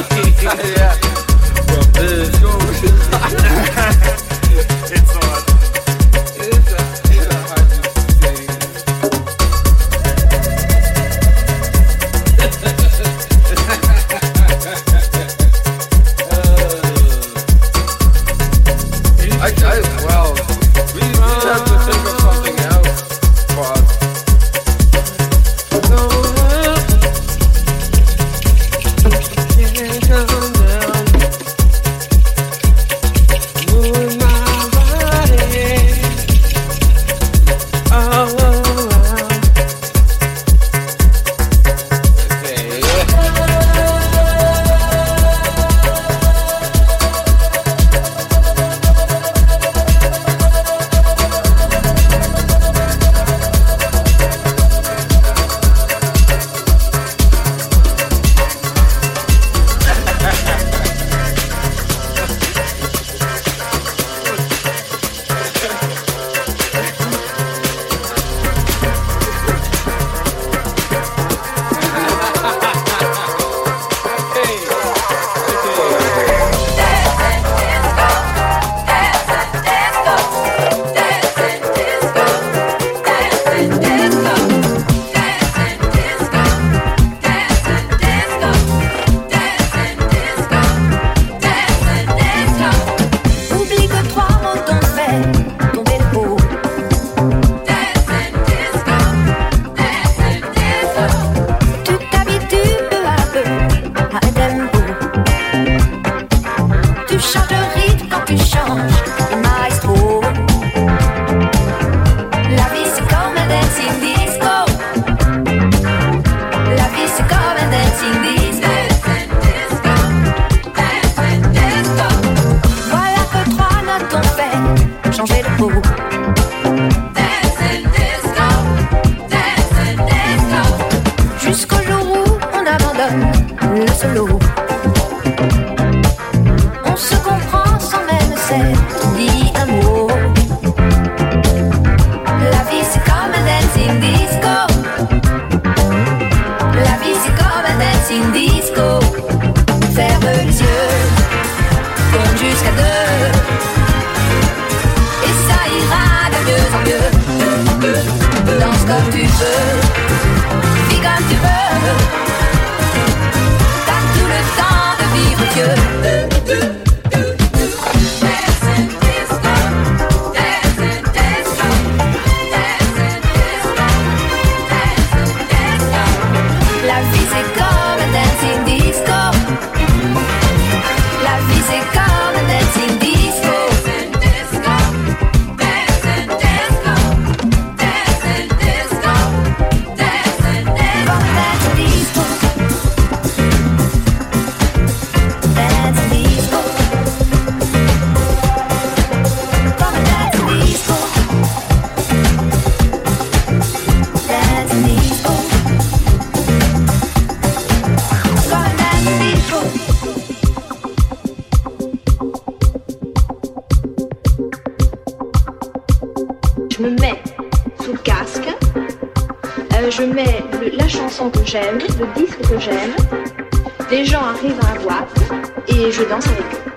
yeah. Well, dude. et je danse avec eux.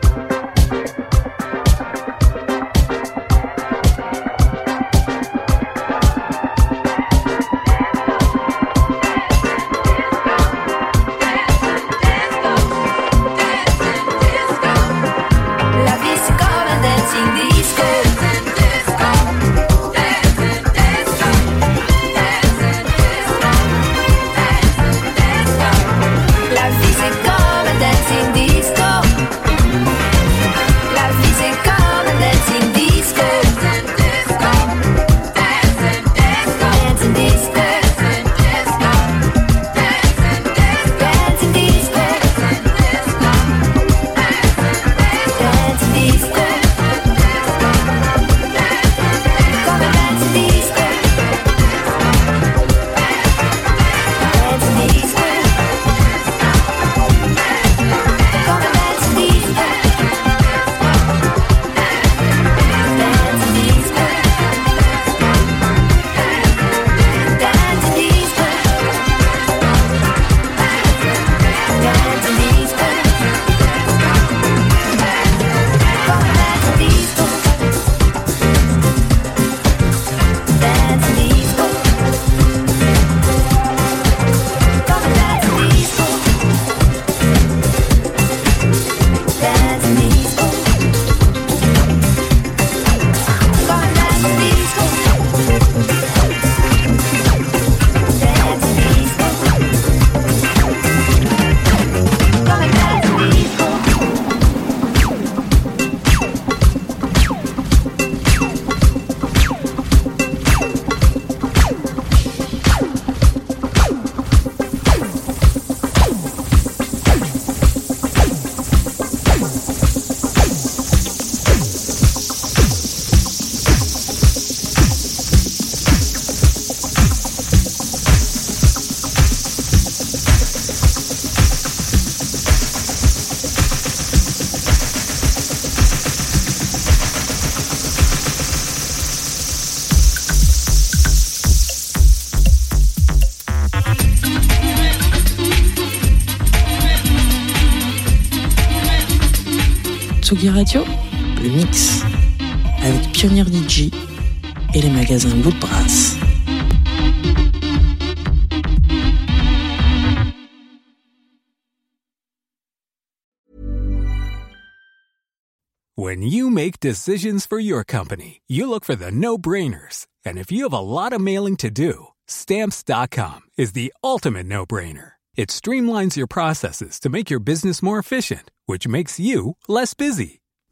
radio, le mix avec Pioneer DJ et les magasins Bout de When you make decisions for your company, you look for the no-brainers. And if you have a lot of mailing to do, stamps.com is the ultimate no-brainer. It streamlines your processes to make your business more efficient, which makes you less busy.